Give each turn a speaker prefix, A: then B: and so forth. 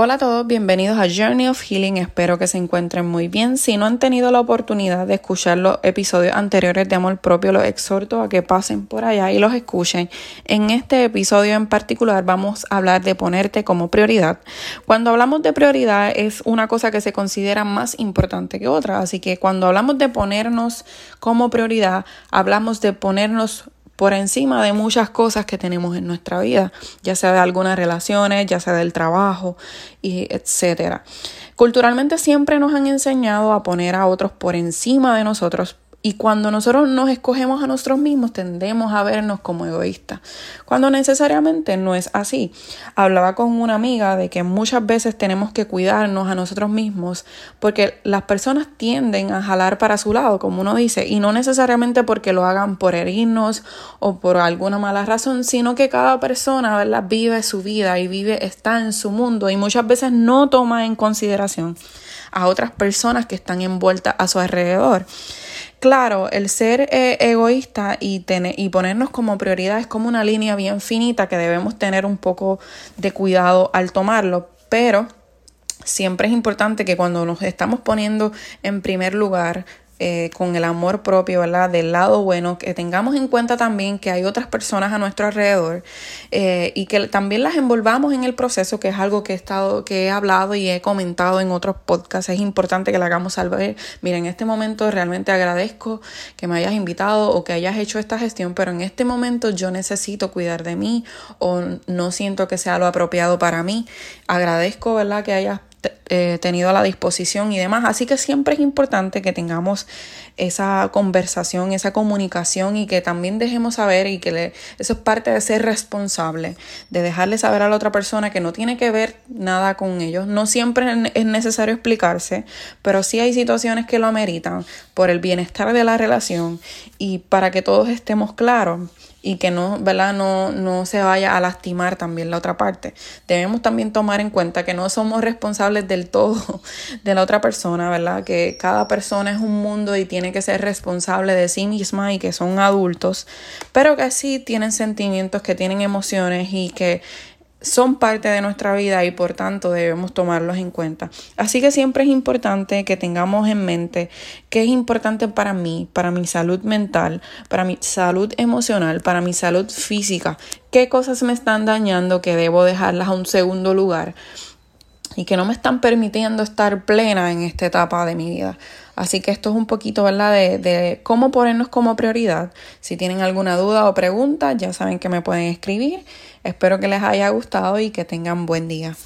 A: Hola a todos, bienvenidos a Journey of Healing. Espero que se encuentren muy bien. Si no han tenido la oportunidad de escuchar los episodios anteriores de Amor Propio, los exhorto a que pasen por allá y los escuchen. En este episodio en particular vamos a hablar de ponerte como prioridad. Cuando hablamos de prioridad es una cosa que se considera más importante que otra. Así que cuando hablamos de ponernos como prioridad, hablamos de ponernos por encima de muchas cosas que tenemos en nuestra vida, ya sea de algunas relaciones, ya sea del trabajo, y etcétera. Culturalmente siempre nos han enseñado a poner a otros por encima de nosotros y cuando nosotros nos escogemos a nosotros mismos, tendemos a vernos como egoístas, cuando necesariamente no es así. Hablaba con una amiga de que muchas veces tenemos que cuidarnos a nosotros mismos porque las personas tienden a jalar para su lado, como uno dice, y no necesariamente porque lo hagan por herirnos o por alguna mala razón, sino que cada persona, vive su vida y vive, está en su mundo y muchas veces no toma en consideración a otras personas que están envueltas a su alrededor. Claro, el ser eh, egoísta y, tener, y ponernos como prioridad es como una línea bien finita que debemos tener un poco de cuidado al tomarlo, pero siempre es importante que cuando nos estamos poniendo en primer lugar, eh, con el amor propio, ¿verdad? Del lado bueno, que tengamos en cuenta también que hay otras personas a nuestro alrededor eh, y que también las envolvamos en el proceso, que es algo que he estado, que he hablado y he comentado en otros podcasts. Es importante que la hagamos saber. Mira, en este momento realmente agradezco que me hayas invitado o que hayas hecho esta gestión, pero en este momento yo necesito cuidar de mí o no siento que sea lo apropiado para mí. Agradezco, ¿verdad? Que hayas eh, tenido a la disposición y demás. Así que siempre es importante que tengamos esa conversación, esa comunicación y que también dejemos saber y que eso es parte de ser responsable, de dejarle saber a la otra persona que no tiene que ver nada con ellos. No siempre es necesario explicarse, pero sí hay situaciones que lo ameritan por el bienestar de la relación y para que todos estemos claros y que no, ¿verdad? No, no se vaya a lastimar también la otra parte. Debemos también tomar en cuenta que no somos responsables todo de la otra persona, ¿verdad? Que cada persona es un mundo y tiene que ser responsable de sí misma y que son adultos, pero que sí tienen sentimientos, que tienen emociones y que son parte de nuestra vida y por tanto debemos tomarlos en cuenta. Así que siempre es importante que tengamos en mente qué es importante para mí, para mi salud mental, para mi salud emocional, para mi salud física, qué cosas me están dañando que debo dejarlas a un segundo lugar y que no me están permitiendo estar plena en esta etapa de mi vida. Así que esto es un poquito, ¿verdad?, de, de, cómo ponernos como prioridad. Si tienen alguna duda o pregunta, ya saben que me pueden escribir. Espero que les haya gustado y que tengan buen día.